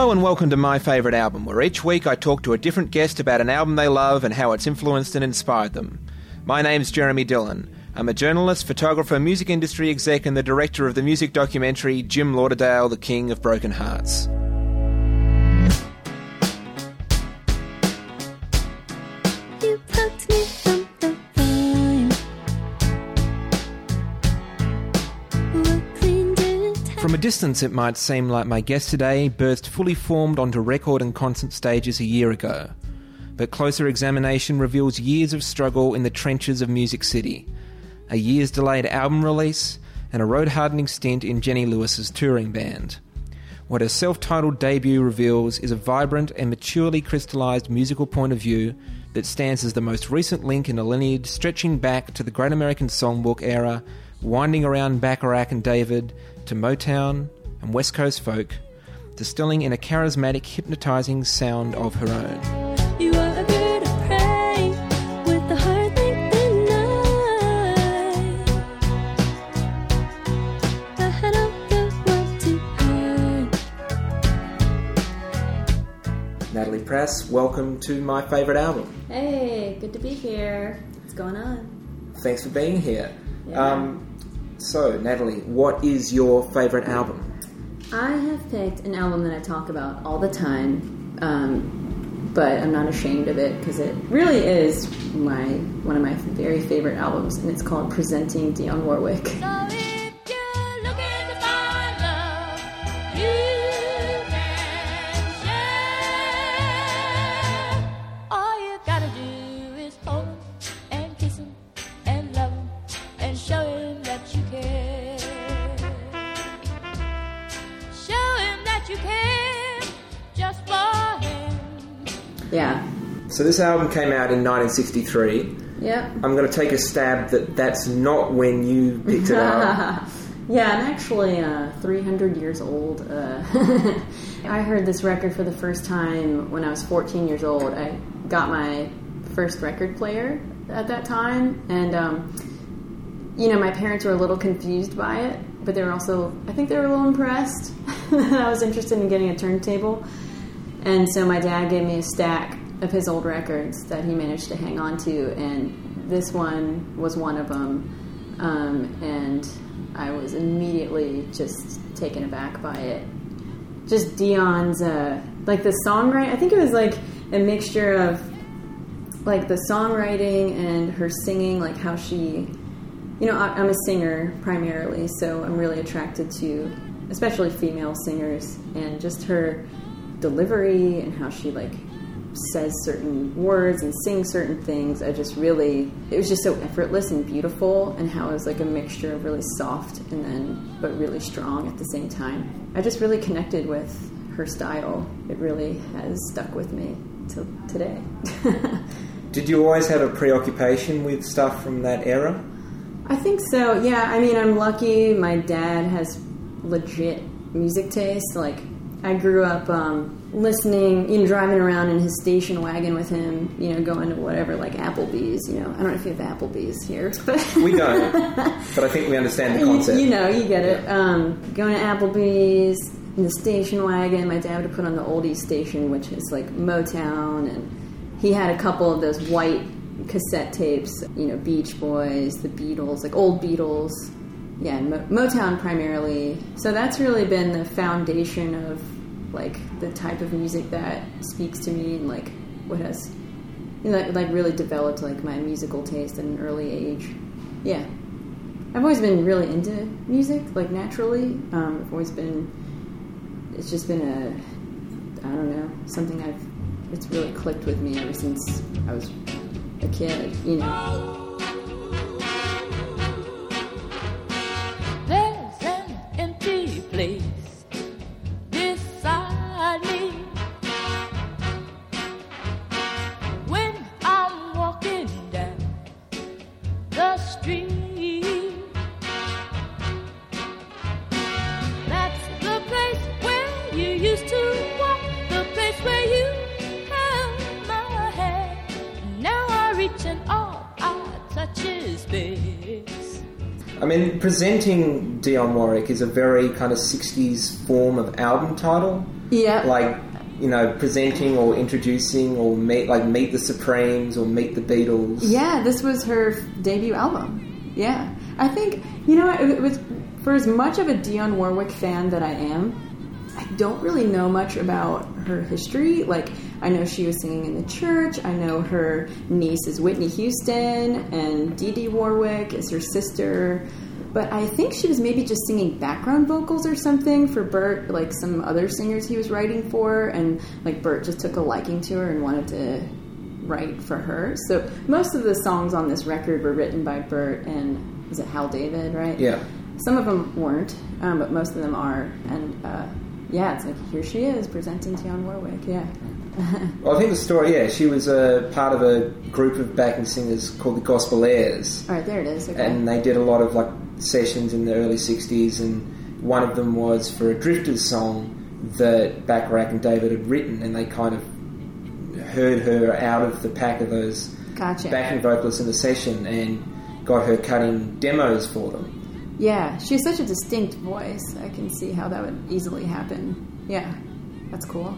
Hello and welcome to My Favourite Album, where each week I talk to a different guest about an album they love and how it's influenced and inspired them. My name's Jeremy Dylan. I'm a journalist, photographer, music industry exec, and the director of the music documentary Jim Lauderdale, The King of Broken Hearts. Distance, it might seem like my guest today burst fully formed onto record and concert stages a year ago. But closer examination reveals years of struggle in the trenches of Music City, a year's delayed album release, and a road hardening stint in Jenny Lewis's touring band. What her self titled debut reveals is a vibrant and maturely crystallised musical point of view that stands as the most recent link in a lineage stretching back to the Great American Songbook era, winding around Bacharach and David, to Motown and West Coast folk, distilling in a charismatic, hypnotising sound of her own. You are a bird of prey with the heart like the night. I had all the world to hide. Natalie Prass, welcome to my favourite album. Hey, good to be here. What's going on? Thanks for being here. Yeah. Um, so, Natalie, what is your favourite album? I have picked an album that I talk about all the time, um, but I'm not ashamed of it because it really is my one of my very favorite albums, and it's called "Presenting Dionne Warwick." So So, this album came out in 1963. yep. I'm going to take a stab that that's not when you picked it up. Yeah, I'm actually uh, 300 years old. Uh, I heard this record for the first time when I was 14 years old. I got my first record player at that time, and um, you know, my parents were a little confused by it, but they were also, I think, they were a little impressed that I was interested in getting a turntable. And so my dad gave me a stack of his old records that he managed to hang on to, and this one was one of them. Um, and I was immediately just taken aback by it. Just Dionne's, uh, like the songwriting, I think it was like a mixture of like the songwriting and her singing, like how she, you know, I, I'm a singer primarily, so I'm really attracted to especially female singers and just her delivery and how she like says certain words and sings certain things. I just really, it was just so effortless and beautiful, and how it was like a mixture of really soft and then, but really strong at the same time. I just really connected with her style. It really has stuck with me till today. Did you always have a preoccupation with stuff from that era? I think so. Yeah, I mean, I'm lucky. My dad has legit music taste. Like, I grew up um, listening, you know, driving around in his station wagon with him. You know, going to whatever, like Applebee's. You know, I don't know if you have Applebee's here, but We don't, but I think we understand the concept. you know, you get it. Um, going to Applebee's in the station wagon. My dad would put on the oldies station, which is like Motown, and he had a couple of those white cassette tapes. You know, Beach Boys, the Beatles, like old Beatles. Yeah, Mo- Motown primarily. So that's really been the foundation of like the type of music that speaks to me and like what has you know, like, like really developed like my musical taste at an early age. Yeah. I've always been really into music, like naturally. Um, I've always been. It's just been a, I don't know, something I've. It's really clicked with me ever since I was a kid. You know. Beside me. When I'm walking down the street, that's the place where you used to walk, the place where you held my hand. Now I reach and all I touch. I mean, presenting Dionne Warwick is a very kind of 60s form of album title. Yeah. like you know, presenting or introducing or meet like Meet the Supremes or Meet the Beatles. Yeah, this was her debut album. Yeah, I think you know it, it was for as much of a Dionne Warwick fan that I am. I don't really know much about her history. Like, I know she was singing in the church. I know her niece is Whitney Houston, and Dee Dee Warwick is her sister. But I think she was maybe just singing background vocals or something for Burt, like some other singers he was writing for, and like Burt just took a liking to her and wanted to write for her. So most of the songs on this record were written by Burt and was it Hal David, right? Yeah. Some of them weren't, um, but most of them are. And uh, yeah, it's like here she is presenting Dionne Warwick. Yeah. Well, I think the story, yeah, she was a part of a group of backing singers called the Gospelaires. All right, there it is. Okay. and they did a lot of like sessions in the early 60s and one of them was for a drifters song that Bacharach and david had written and they kind of heard her out of the pack of those gotcha. backing vocalists in the session and got her cutting demos for them Yeah, she has such a distinct voice. I can see how that would easily happen. Yeah, that's cool.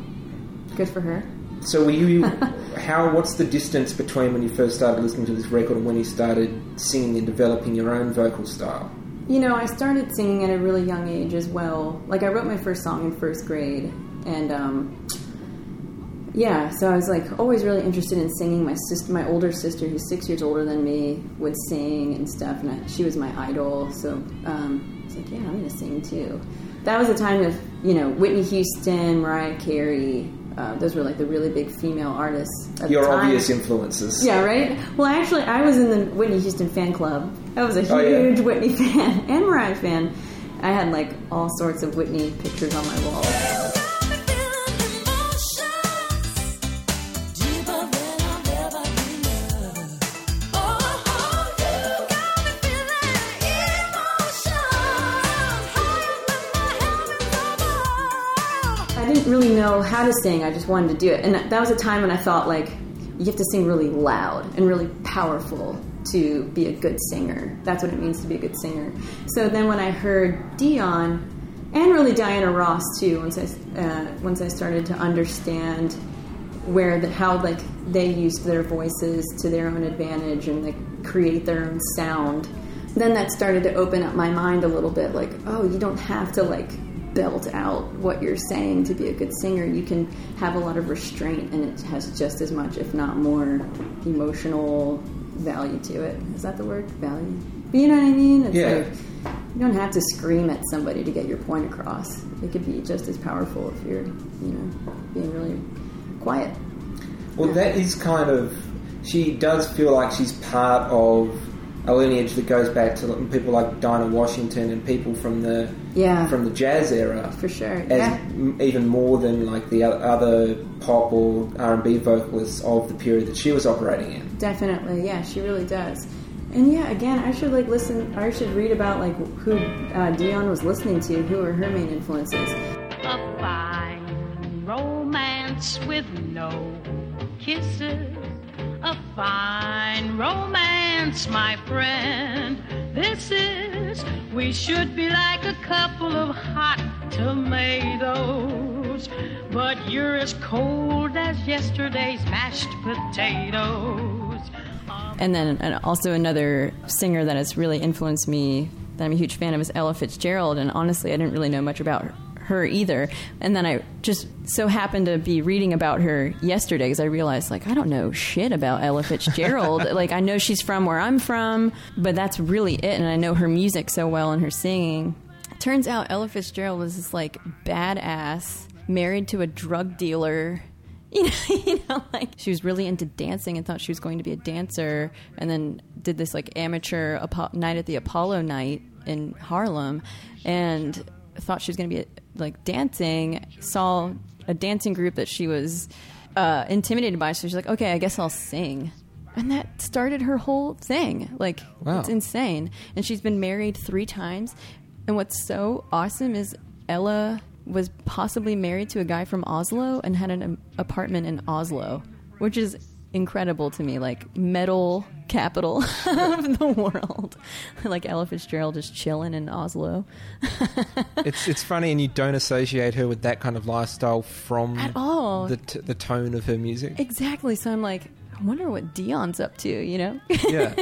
Good for her. So were you how what's the distance between when you first started listening to this record and when you started singing and developing your own vocal style You know, I started singing at a really young age as well. Like, I wrote my first song in first grade, and um, yeah, so I was like always really interested in singing. My sister, my older sister, who's six years older than me, would sing and stuff, and I, she was my idol. So um, I was like, yeah, I'm to sing too. That was a time of you know Whitney Houston, Mariah Carey. Uh, those were like the really big female artists. At your the time. obvious influences Yeah, right? Well, actually, I was in the Whitney Houston fan club. I was a Oh, yeah. huge Whitney fan and Mariah fan. I had like all sorts of Whitney pictures on my wall. To sing. I just wanted to do it. And that was a time when I thought like you have to sing really loud and really powerful to be a good singer. That's what it means to be a good singer. So then when I heard Dionne and really Diana Ross too, once I uh, once I started to understand where the how like they used their voices to their own advantage and like create their own sound then that started to open up my mind a little bit like oh you don't have to like belt out what you're saying to be a good singer you can have a lot of restraint and it has just as much if not more emotional value to it. Is that the word? Value? But you know what i mean? It's Yeah. like you don't have to scream at somebody to get your point across. It could be just as powerful if you're you know being really quiet. Well, that is kind of. She does feel like she's part of a lineage that goes back to people like Dinah Washington and people from the Yeah. from the jazz era, for sure as yeah m- even more than like the other pop or R and B vocalists of the period that she was operating in. Definitely, yeah, she really does. And yeah, again, I should like listen. I should read about like who uh, Dionne was listening to. Who were her main influences? A fine romance with no kisses. A fine romance, my friend. This is, we should be like a couple of hot tomatoes. But you're as cold as yesterday's mashed potatoes. And then and also another singer that has really influenced me that I'm a huge fan of is Ella Fitzgerald. And honestly, I didn't really know much about her. Her either, and then I just so happened to be reading about her yesterday because I realized like I don't know shit about Ella Fitzgerald. like I know she's from where I'm from, but that's really it. And I know her music so well and her singing. Turns out Ella Fitzgerald was this like badass, married to a drug dealer. You know, you know, like she was really into dancing and thought she was going to be a dancer, and then did this like amateur Apo- night at the Apollo night in Harlem, and thought she was going to be like dancing. Saw a dancing group that she was uh, intimidated by, so she's like, "Okay, I guess I'll sing." And that started her whole thing. Like, Wow. it's insane. And she's been married three times. And what's so awesome is Ella was possibly married to a guy from Oslo and had an um, apartment in Oslo, which is incredible to me, like metal capital of the world, like Ella Fitzgerald just chilling in Oslo It's it's funny, and you don't associate her with that kind of lifestyle from at all. the t- the tone of her music. exactly. So I'm like, I wonder what Dionne's up to. You know? yeah,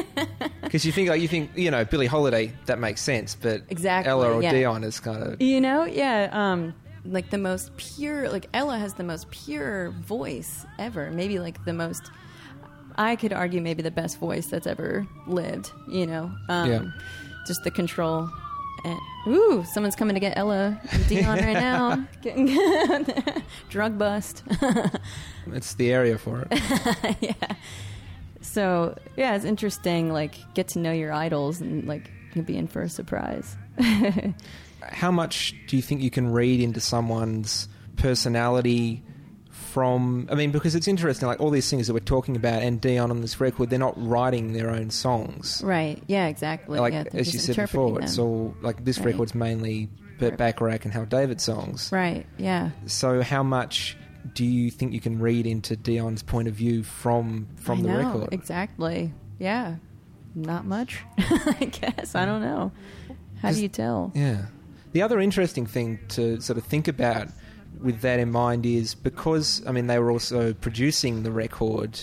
because you think like you think you know Billie Holiday that makes sense, but Exactly, Ella or yeah. Dionne is kind of You know, yeah. Um, like the most pure, like Ella has the most pure voice ever. Maybe like the most. I could argue maybe the best voice that's ever lived. You know, um, Yeah. just the control. And ooh, someone's coming to get Ella and Dionne right now. Getting drug bust. it's the area for it. yeah. So yeah, it's interesting. Like get to know your idols and like you'll be in for a surprise. How much do you think you can read into someone's personality from? I mean, because it's interesting. Like all these things that we're talking about and Dionne on this record, they're not writing their own songs. right. Yeah. Exactly. like yeah, as you said before, it's all like this Right. record's mainly Burt Bacharach and Hal David songs. Right. Yeah. So how much do you think you can read into Dionne's point of view from from I the know, record? Exactly. Yeah. Not much. I guess. I don't know. How do you tell? Yeah. The other interesting thing to sort of think about with that in mind is because, I mean, they were also producing the record,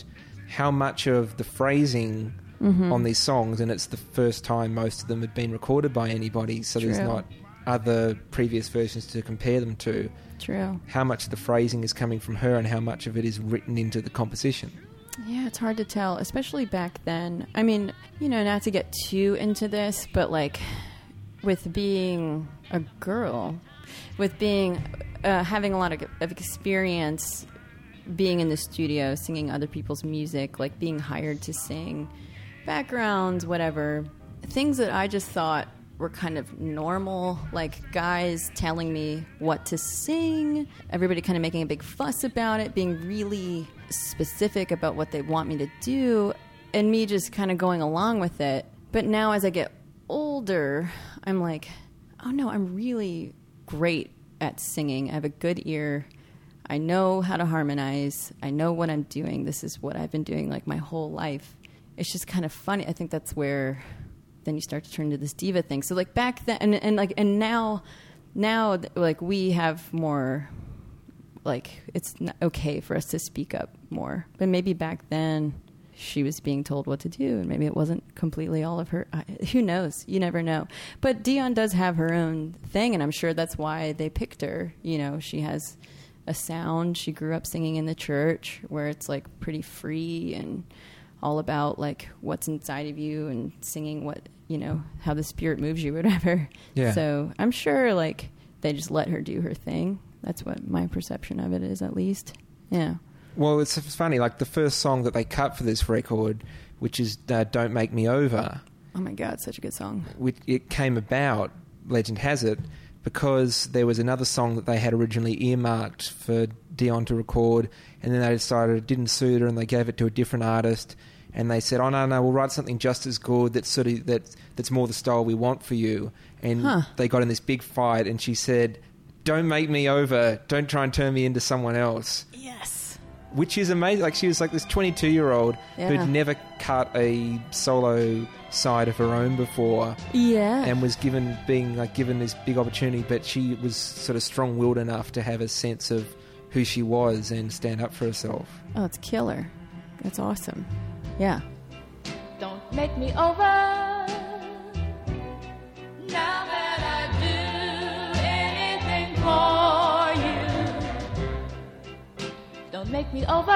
how much of the phrasing Mm-hmm. on these songs, and it's the first time most of them had been recorded by anybody, so there's not other previous versions to compare them to. True. How much of the phrasing is coming from her and how much of it is written into the composition? Yeah, it's hard to tell, especially back then. I mean, you know, not to get too into this, but like with being a girl, with being uh, having a lot of, of experience being in the studio, singing other people's music, like being hired to sing, backgrounds, whatever, things that I just thought were kind of normal, like guys telling me what to sing, everybody kind of making a big fuss about it, being really specific about what they want me to do, and me just kind of going along with it. But now as I get older, I'm like, oh no, I'm really great at singing. I have a good ear. I know how to harmonize. I know what I'm doing. This is what I've been doing like my whole life. It's just kind of funny. I think that's where then you start to turn to this diva thing. So like back then and, and like and now now like we have more like it's okay for us to speak up more. But maybe back then she was being told what to do and maybe it wasn't completely all of her I, who knows? You never know. But dionne does have her own thing and i'm sure that's why they picked her. You know she has a sound. She grew up singing in the church where it's like pretty free and all about like what's inside of you and singing what you know how the spirit moves you whatever. Yeah. so i'm sure like they just let her do her thing. That's what my perception of it is at least. Yeah Well, it's, funny. Like the first song that they cut for this record, which is uh, "Don't Make Me Over," oh my god such a good song which it came about. Legend has it because there was another song that they had originally earmarked for Dionne to record, and then they decided it didn't suit her, and they gave it to a different artist. And they said, "Oh no, no, we'll write something just as good. That's sort of that that's more the style we want for you." And Huh. they got in this big fight, and she said, "Don't make me over. Don't try and turn me into someone else." yes which is amazing. Like she was like this 22 year old Yeah. who'd never cut a solo side of her own before, Yeah. and was given being like given this big opportunity. But she was sort of strong willed enough to have a sense of who she was and stand up for herself. oh, it's killer. That's awesome. Yeah. Don't make me over. Make me over.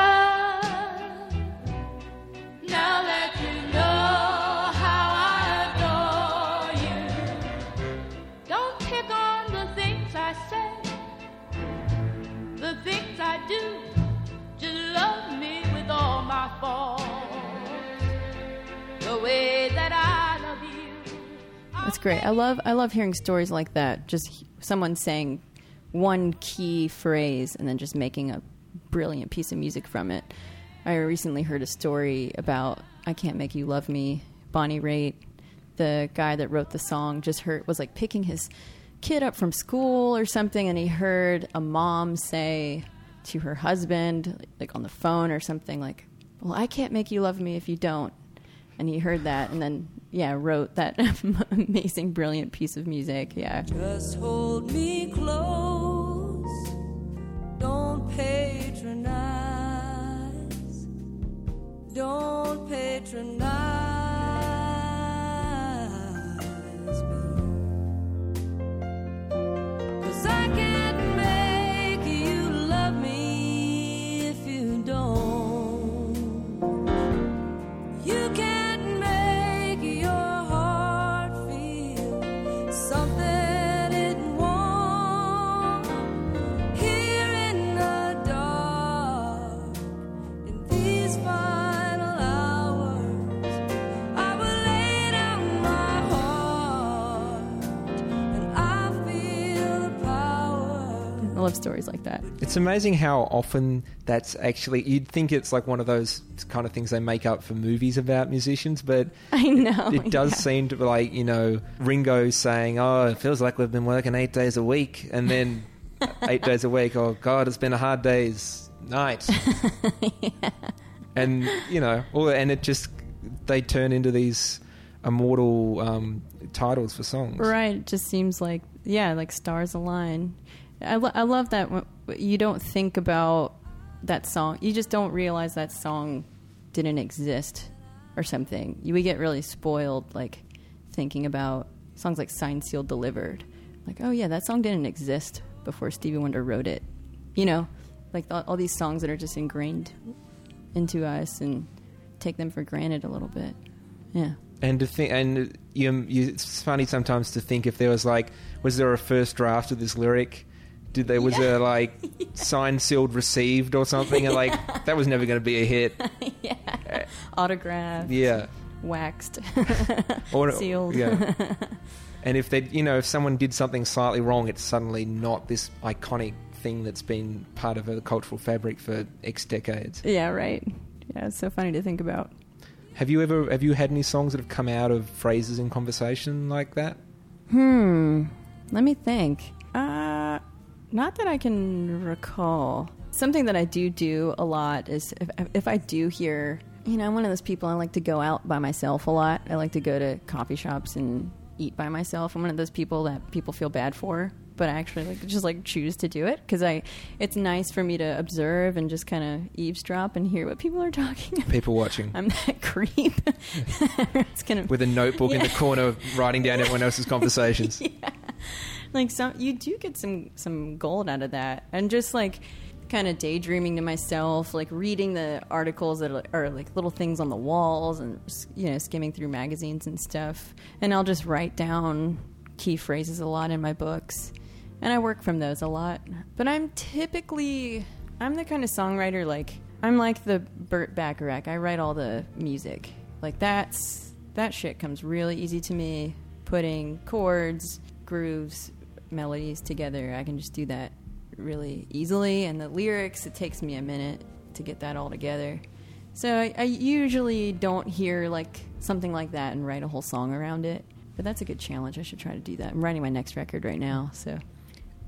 Now that you know how I adore you. Don't pick on the things I say, the things I do. Just love me with all my faults the way that I love you. That's great. I love I love hearing stories like that. Just someone saying one key phrase and then just making a brilliant piece of music from it. I recently heard a story about I Can't Make You Love Me, Bonnie Raitt, the guy that wrote the song just heard was like picking his kid up from school or something and he heard a mom say to her husband like on the phone or something like well, I can't make you love me if you don't. And he heard that and then, yeah, wrote that amazing, brilliant piece of music. Yeah. Just hold me close. Don't patronize love stories like that. It's amazing how often that's actually. You'd think it's like one of those kind of things they make up for movies about musicians, but I know. it does yeah. seem to be like, you know, Ringo saying, Oh, it feels like we've been working eight days a week. And then eight days a week, oh, God, it's been a hard day's night. And, you know, all, and it just, they turn into these immortal um, titles for songs. Right. It just seems like, yeah, like stars align. I, lo- I love that you don't think about that song. You just don't realize that song didn't exist or something. You would get really spoiled, like thinking about songs like Signed, Sealed, Delivered. Like, oh yeah, that song didn't exist before Stevie Wonder wrote it. You know, like all, all these songs that are just ingrained into us and take them for granted a little bit. Yeah. And to think, and uh, you, you, it's funny sometimes to think if there was like, was there a first draft of this lyric? Did there was there like signed, sealed, received or something? And like that was never going to be a hit. yeah Autograph. Yeah, waxed, or sealed. Yeah. And if they, you know, if someone did something slightly wrong, it's suddenly not this iconic thing that's been part of a cultural fabric for X decades. yeah, right. Yeah, it's so funny to think about. Have you ever have you had any songs that have come out of phrases in conversation like that? Hmm. Let me think. Uh, not that I can recall. Something that I do do a lot is if, if I do hear, you know, I'm one of those people. I like to go out by myself a lot. I like to go to coffee shops and eat by myself. I'm one of those people that people feel bad for, but I actually like just like choose to do it because I. It's nice for me to observe and just kind of eavesdrop and hear what people are talking about. People watching I'm that creep. it's gonna with a notebook in the corner, writing down everyone else's conversations. like some you do get some some gold out of that. And just like kind of daydreaming to myself like reading the articles that are, are like little things on the walls and you know skimming through magazines and stuff. And i'll just write down key phrases a lot in my books. And i work from those a lot. But i'm typically i'm the kind of songwriter like i'm like the burt bacharach. I write all the music. Like that's that shit comes really easy to me. Putting chords grooves melodies together i can just do that really easily. And the lyrics it takes me a minute to get that all together. So I, I usually don't hear like something like that and write a whole song around it. But that's a good challenge. I should try to do that. I'm writing my next record right now so.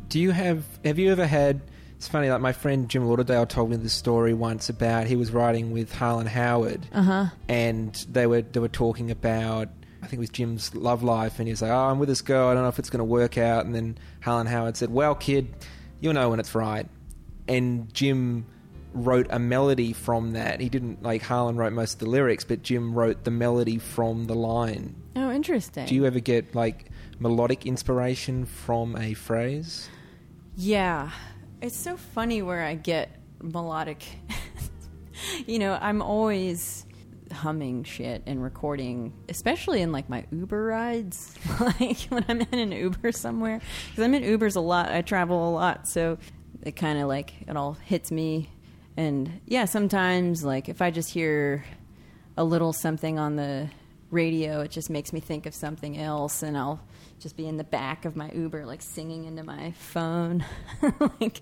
Do you have have you ever had it's funny, like my friend Jim Lauderdale told me this story once about he was writing with Harlan Howard uh-huh. and they were they were talking about I think it was Jim's love life and he was like, Oh, I'm with this girl, I don't know if it's gonna work out and then Harlan Howard said, Well kid, you'll know when it's right and Jim wrote a melody from that. He didn't like Harlan wrote most of the lyrics, but Jim wrote the melody from the line. oh interesting Do you ever get like melodic inspiration from a phrase? Yeah. It's so funny where I get melodic. you know, I'm always humming shit and recording, especially in like my Uber rides. like when I'm in an Uber somewhere. Because I'm in Ubers a lot. I travel a lot. So it kind of like, it all hits me. And yeah, sometimes like if I just hear a little something on the radio, it just makes me think of something else, and I'll just be in the back of my Uber, like singing into my phone. like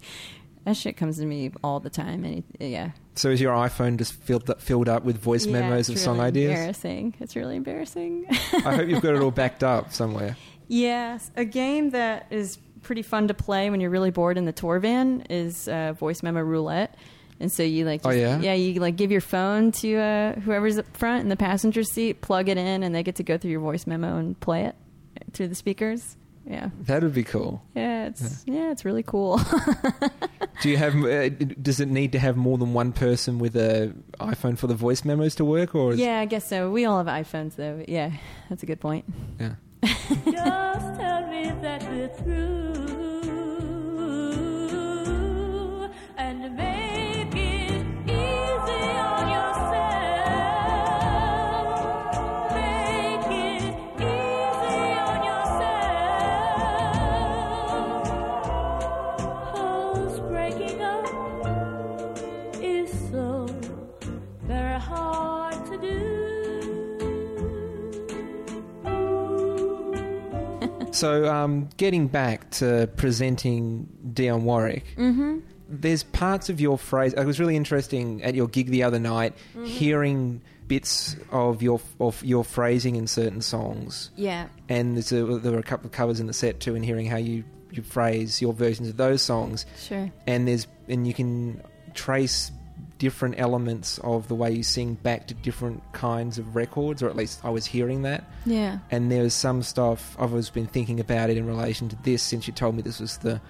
that shit comes to me all the time, and it, yeah, So is your iPhone just filled up, filled up with voice Yeah, memos of it's song really ideas? Embarrassing. It's really embarrassing. I hope you've got it all backed up somewhere. Yes, a game that is pretty fun to play when you're really bored in the tour van is uh, Voice Memo Roulette. And so you like, Oh, yeah? yeah, you like give your phone to uh, whoever's up front in the passenger seat, plug it in, and they get to go through your voice memo and play it through the speakers. Yeah, That would be cool. yeah, it's yeah, it's really cool. Do you have? Uh, does it need to have more than one person with a iPhone for the voice memos to work, or is, yeah, I guess so. We all have iPhones though. but Yeah, that's a good point. yeah. Just tell me that we're through and make So, um, getting back to presenting Dionne Warwick, Mm-hmm. there's parts of your phrase. It was really interesting at your gig the other night, Mm-hmm. hearing bits of your of your phrasing in certain songs, Yeah, and there's a, there were a couple of covers in the set too, and hearing how you you phrase your versions of those songs, sure. and there's and you can trace different elements of the way you sing back to different kinds of records, or at least I was hearing that. Yeah, And there was some stuff I've always been thinking about it in relation to this since you told me this was the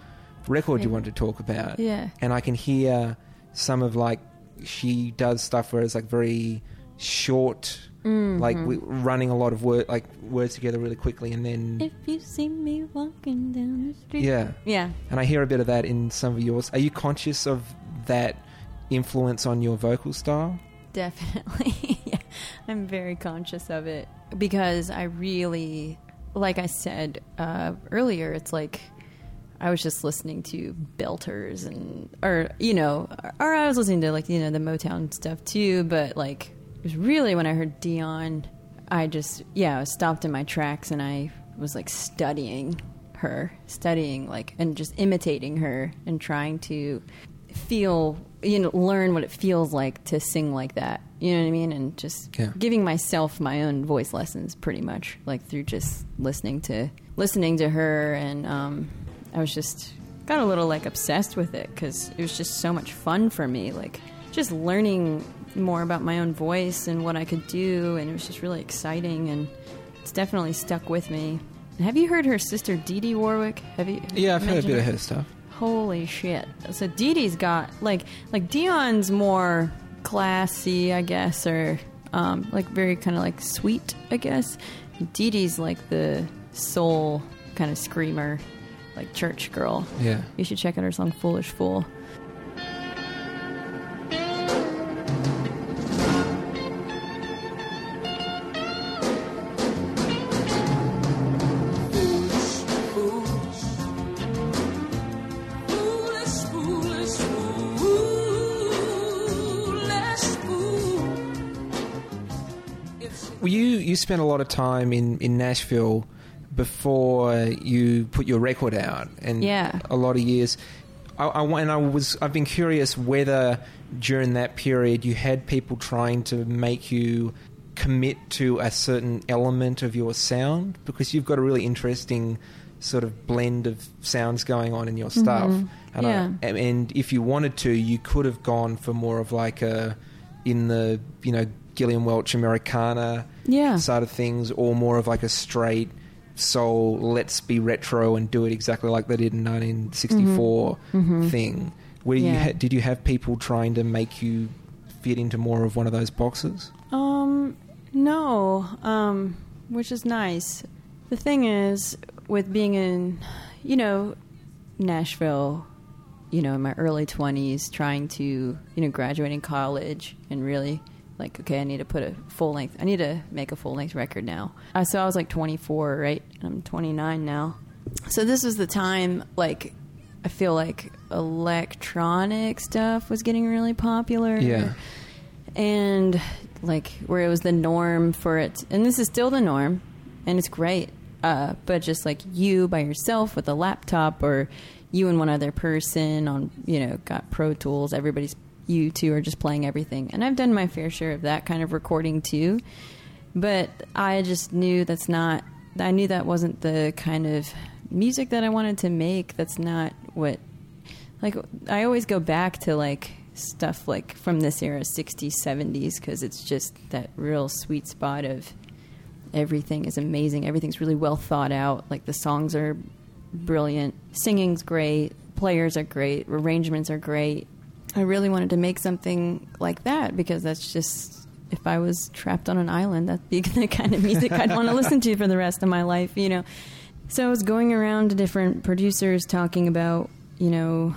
record you wanted to talk about. yeah, And I can hear some of like she does stuff where it's like very short, like Mhm. we, running a lot of word like words together really quickly, and then If you see me walking down the street. yeah. Yeah. And I hear a bit of that in some of yours. Are you conscious of that influence on your vocal style? Definitely. yeah. I'm very conscious of it because I really, like I said uh, earlier, it's like I was just listening to belters and, or, you know, or I was listening to like, you know, the Motown stuff too, but like it was really when I heard Dionne, I just, yeah, I was stopped in my tracks and I was like studying her, studying like, and just imitating her and trying to feel you know learn what it feels like to sing like that you know what i mean and just Yeah. giving myself my own voice lessons pretty much like through just listening to listening to her and um i was just got a little like obsessed with it because it was just so much fun for me like just learning more about my own voice and what i could do and it was just really exciting and it's definitely stuck with me have you heard her sister Dee Dee Warwick? Have you? Yeah, I've heard a bit of her stuff. Holy shit! So Dee Dee's got like like Dionne's more classy, I guess, or um, like very kind of like sweet, I guess. Dee Dee's like the soul kind of screamer, like church girl. Yeah. You should check out her song "Foolish Fool." Spent a lot of time in in Nashville before you put your record out, and Yeah. a lot of years. I, I, and I was I've been curious whether during that period you had people trying to make you commit to a certain element of your sound because you've got a really interesting sort of blend of sounds going on in your stuff. Mhm. And, Yeah. and- and if you wanted to, you could have gone for more of like a in the you know Gillian Welch Americana Yeah. side of things, or more of like a straight soul, let's be retro and do it exactly like they did in 1964 Mhm. thing. Where you Yeah. ha- did you have people trying to make you fit into more of one of those boxes? Um, no, um, which is nice. The thing is, with being in, you know, Nashville, you know, in my early 20s, trying to, you know, graduating college and really like, okay, I need to put a full length, I need to make a full length record now. Uh, so I was like 24, right? And I'm 29 now. So this is the time, like, I feel like electronic stuff was getting really popular Yeah. and like where it was the norm for it and this is still the norm and it's great uh, but just like you by yourself with a laptop or you and one other person on you know got pro tools everybody's you two are just playing everything and i've done my fair share of that kind of recording too but i just knew that's not i knew that wasn't the kind of music that i wanted to make that's not what like i always go back to like stuff like from this era, 60s, 70s, because it's just that real sweet spot of everything is amazing. Everything's really well thought out. Like the songs are brilliant, singing's great, players are great, arrangements are great. I really wanted to make something like that because that's just if I was trapped on an island, that'd be the kind of music I'd want to listen to for the rest of my life, you know. So I was going around to different producers talking about, you know,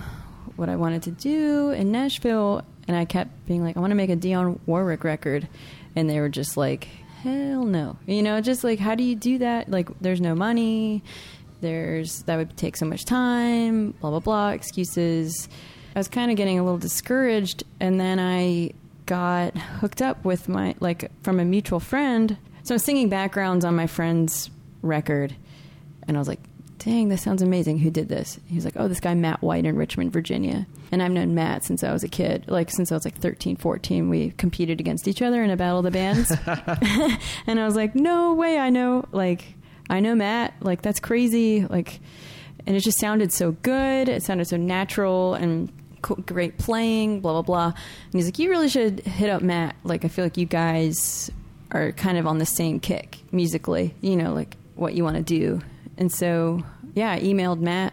what I wanted to do in Nashville, and I kept being like, I want to make a Dionne Warwick record, and they were just like, hell no, you know, just like, how do you do that? Like, there's no money, there's that would take so much time, blah blah blah, excuses. I was kind of getting a little discouraged, and then I got hooked up with my like from a mutual friend. So I was singing backgrounds on my friend's record, and I was like, "Dang, this sounds amazing! Who did this?" He was like, "Oh, this guy Matt White in Richmond, Virginia." And I've known Matt since I was a kid, like since I was like 13, 14. We competed against each other in a battle of the bands, and I was like, "No way! I know like I know Matt. Like that's crazy! Like." And it just sounded so good. It sounded so natural and great playing, blah blah blah. And he's like, "You really should hit up Matt. Like, I feel like you guys are kind of on the same kick musically. You know, like what you want to do." And so, yeah, I emailed Matt.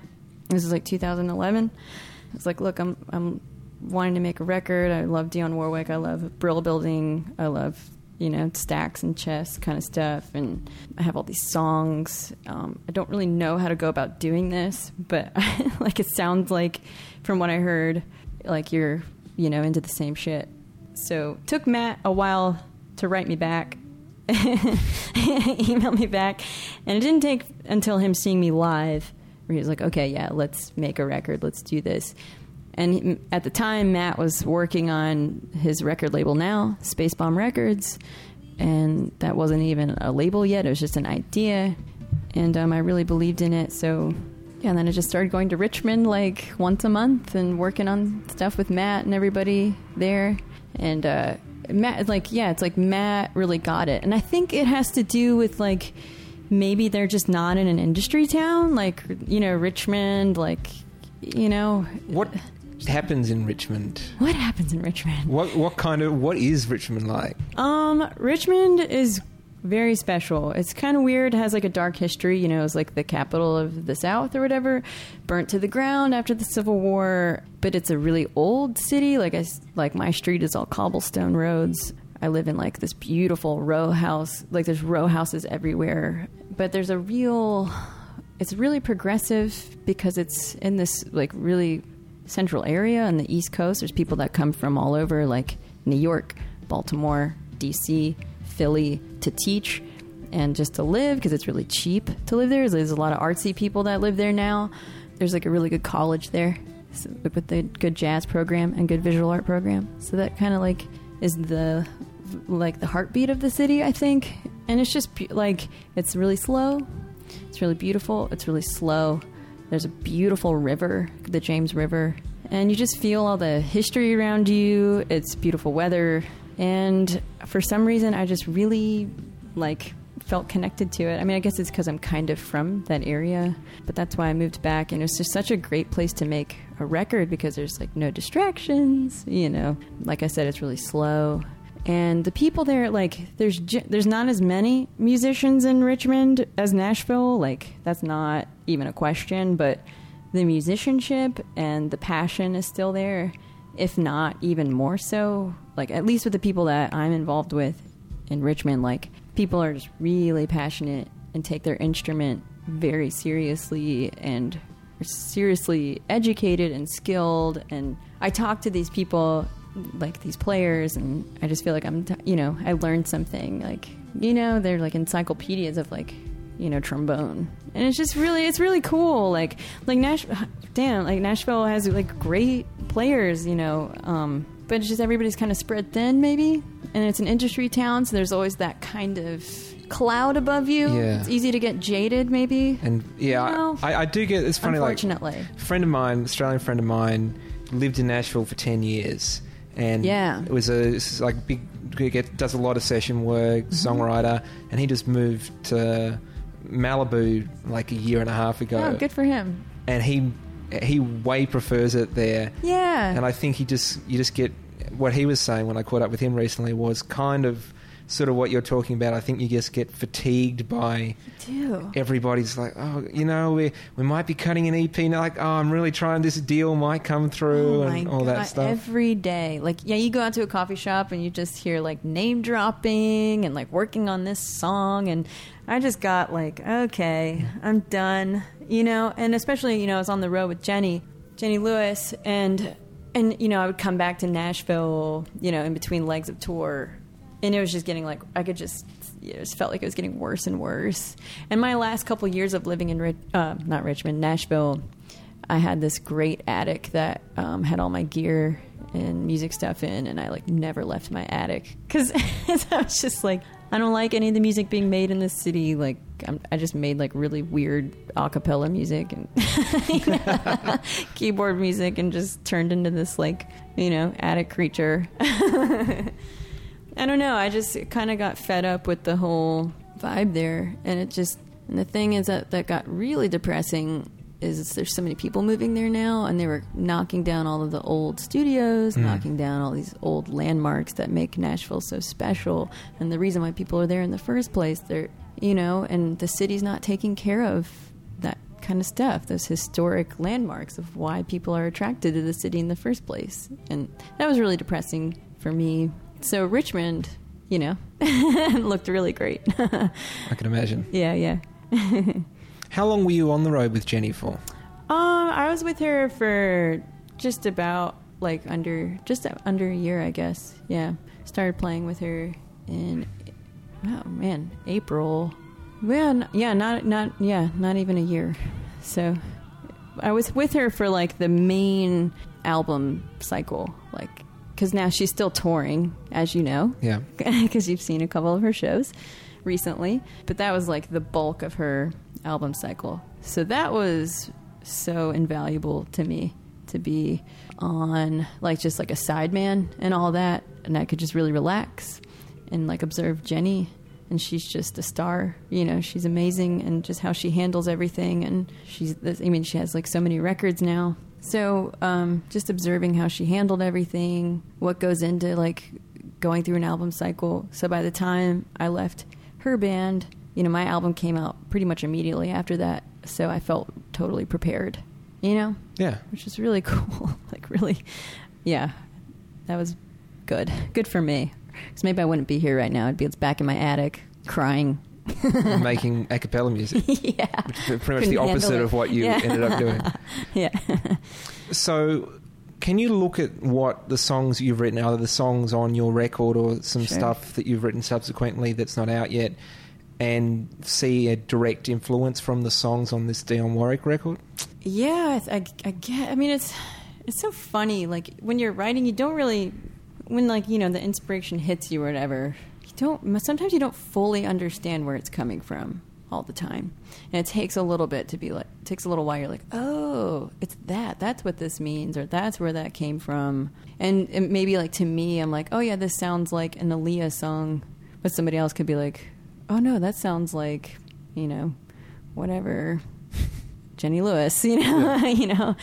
This is like 2011. I was like, "Look, I'm I'm wanting to make a record. I love Dionne Warwick. I love Brill Building. I love." You know, Stax and chess kind of stuff, and I have all these songs. Um, I don't really know how to go about doing this, but like it sounds like from what I heard, like you're, you know, into the same shit. So took Matt a while to write me back, email me back, and it didn't take until him seeing me live where he was like, "Okay, yeah, let's make a record, let's do this." And at the time, Matt was working on his record label now, Spacebomb Records, and that wasn't even a label yet. It was just an idea, and um, I really believed in it. So yeah, and then I just started going to Richmond like once a month and working on stuff with Matt and everybody there. And uh, Matt, like, yeah, it's like Matt really got it. And I think it has to do with like maybe they're just not in an industry town, like, you know, Richmond, like, you know, What happens in Richmond? what happens in Richmond? What what kind of what is Richmond like? Um, Richmond is very special. It's kind of weird. It has like a dark history. You know, it's like the capital of the South or whatever, burnt to the ground after the Civil War. But it's a really old city. Like I like my street is all cobblestone roads. I live in like this beautiful row house. Like there's row houses everywhere. But there's a real. It's really progressive because it's in this like really central area on the East Coast. There's people that come from all over, like New York, Baltimore, D.C., Philly, to teach and just to live because it's really cheap to live there. There's a lot of artsy people that live there now. There's like a really good college there with the good jazz program and good visual art program. So that kind of like is the like the heartbeat of the city, I think. And it's just like it's really slow. It's really beautiful. It's really slow. There's a beautiful river, the James River, and you just feel all the history around you. It's beautiful weather, and for some reason, I just really like felt connected to it. I mean, I guess it's because I'm kind of from that area, but that's why I moved back, and it's just such a great place to make a record because there's like no distractions. You know, like I said, it's really slow. And the people there, like, there's there's not as many musicians in Richmond as Nashville. Like, that's not even a question. But the musicianship and the passion is still there, if not even more so. Like, at least with the people that I'm involved with in Richmond, like, people are just really passionate and take their instrument very seriously and are seriously educated and skilled. And I talk to these people, like these players, and I just feel like I'm, t- you know, I learned something. Like, you know, they're like encyclopedias of like, you know, trombone, and it's just really, it's really cool. Like, like Nash, damn, like Nashville has like great players, you know, um, but it's just everybody's kind of spread thin, maybe, and it's an industry town, so there's always that kind of cloud above you. Yeah. It's easy to get jaded, maybe. And yeah, You know, I, I do get. It's funny. Like Unfortunately. a friend of mine, Australian friend of mine, lived in Nashville for ten years, and Yeah. it was a like big. Get, does a lot of session work, Mm-hmm. songwriter, and he just moved to Malibu like a year and a half ago. Oh, good for him. and he he way prefers it there. Yeah. And I think he just you just get what he was saying when I caught up with him recently was kind of sort of what you're talking about. I think you just get fatigued by do. everybody's like, oh, you know, we we might be cutting an EP now. Like, oh, I'm really trying. This deal might come through Oh and all that stuff. Every day. Like, yeah, you go out to a coffee shop and you just hear like name dropping and like working on this song. And I just got like, okay, I'm done, you know? And especially, you know, I was on the road with Jenny, Jenny Lewis, and, and, you know, I would come back to Nashville, you know, in between legs of tour. And it was just getting like, I could just, it just felt like it was getting worse and worse. And my last couple years of living in, uh, not Richmond, Nashville, I had this great attic that um, had all my gear and music stuff in, and I like never left my attic because I was just like, I don't like any of the music being made in this city. Like, I'm, I just made like really weird a cappella music and keyboard music, and just turned into this like you know attic creature. I don't know. I just kind of got fed up with the whole vibe there, and it just. And the thing is that that got really depressing is there's so many people moving there now, and they were knocking down all of the old studios, hmm. knocking down all these old landmarks that make Nashville so special, and the reason why people are there in the first place. They're you know, and the city's not taking care of that kind of stuff, those historic landmarks of why people are attracted to the city in the first place. And that was really depressing for me. So Richmond, you know, looked really great. I can imagine. yeah, yeah. How long were you on the road with Jenny for? Um, I was with her for just about like under just under a year, I guess. Yeah, started playing with her in oh man, April. Yeah, yeah, not not yeah, not even a year. So I was with her for like the main album cycle, like because now she's still touring, as you know Yeah. because you've seen a couple of her shows recently. But that was like the bulk of her album cycle. So that was so invaluable to me to be on like just like a sideman and all that. And I could just really relax and like observe Jenny. And she's just a star, you know. She's amazing, and just how she handles everything. And she's, this, I mean, she has like so many records now. So, um, just observing how she handled everything, what goes into like going through an album cycle. So by the time I left her band, you know, my album came out pretty much immediately after that. So I felt totally prepared, you know, Yeah. which is really cool. like, really, yeah, that was good. Good for me. Because maybe I wouldn't be here right now. I'd be it's back in my attic crying. Making a cappella music. yeah. Which is pretty much Couldn't the opposite of what you Yeah. ended up doing. Yeah. So, can you look at what the songs you've written, either the songs on your record or some Sure. stuff that you've written subsequently that's not out yet, and see a direct influence from the songs on this Dionne Warwick record? Yeah, I, I, I get. I mean, it's it's so funny. Like when you're writing, you don't really when like you know the inspiration hits you or whatever. You don't. Sometimes you don't fully understand where it's coming from all the time, and it takes a little bit to be like. It takes a little while. You're like, oh, it's that. That's what this means, or that's where that came from. And, and maybe like to me, I'm like, oh yeah, this sounds like an Aaliyah song, but somebody else could be like, oh no, that sounds like you know, whatever. Jenny Lewis, you know, you know.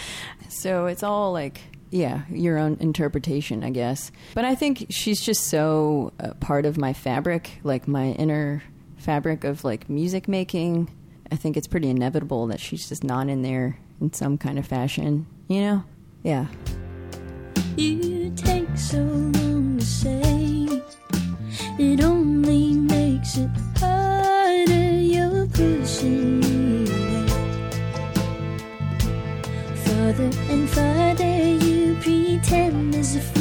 So it's all like, yeah, your own interpretation, I guess. But I think she's just so uh, part of my fabric, like my inner fabric of like music making. I think it's pretty inevitable that she's just not in there in some kind of fashion, you know? Yeah. You take so long to say. It only makes it harder. You're pushing me away. Farther and farther, you pretend as if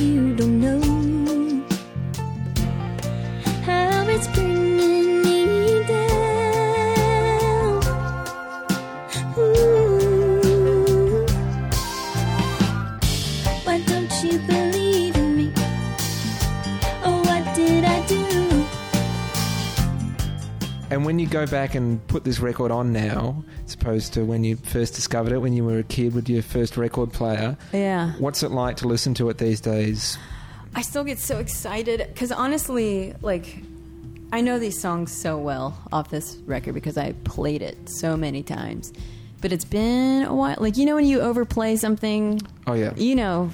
go back and put this record on now, as opposed to when you first discovered it when you were a kid with your first record player, Yeah. what's it like to listen to it these days? I still get so excited because honestly, like, I know these songs so well off this record because I played it so many times. but it's been a while. Like you know when you overplay something, Oh yeah. you know,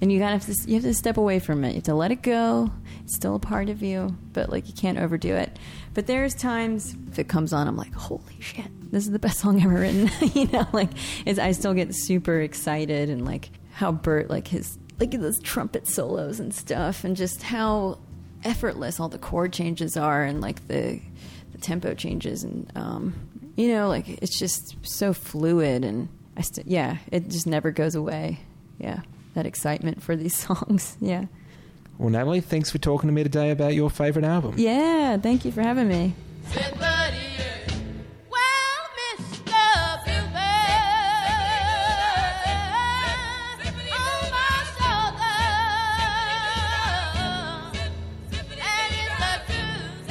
and you gotta have to you have to step away from it. You have to let it go. It's still a part of you, but like you can't overdo it. But there's times if it comes on, I'm like, holy shit, this is the best song ever written. you know, like I still get super excited and like how Burt like his like those trumpet solos and stuff, and just how effortless all the chord changes are, and like the the tempo changes, and um, you know, like it's just so fluid, and I st- yeah, it just never goes away. Yeah, that excitement for these songs. Yeah, Well, Natalie, thanks for talking to me today about your favorite album. yeah. Thank you for having me. Well, Mr. Bluebird, on my shoulder, and it's the truth.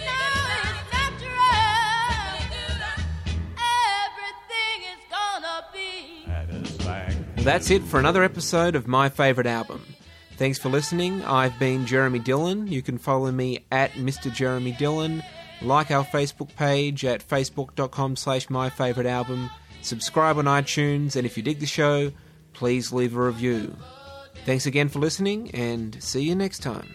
Now it's natural. Everything is gonna be. That's it for another episode of My Favorite Album. Thanks for listening. I've been Jeremy Dylan. You can follow me at Mr. Jeremy Dylan. Like our Facebook page at facebook.com slash my favorite album. Subscribe on iTunes, and if you dig the show, please leave a review. Thanks again for listening, and see you next time.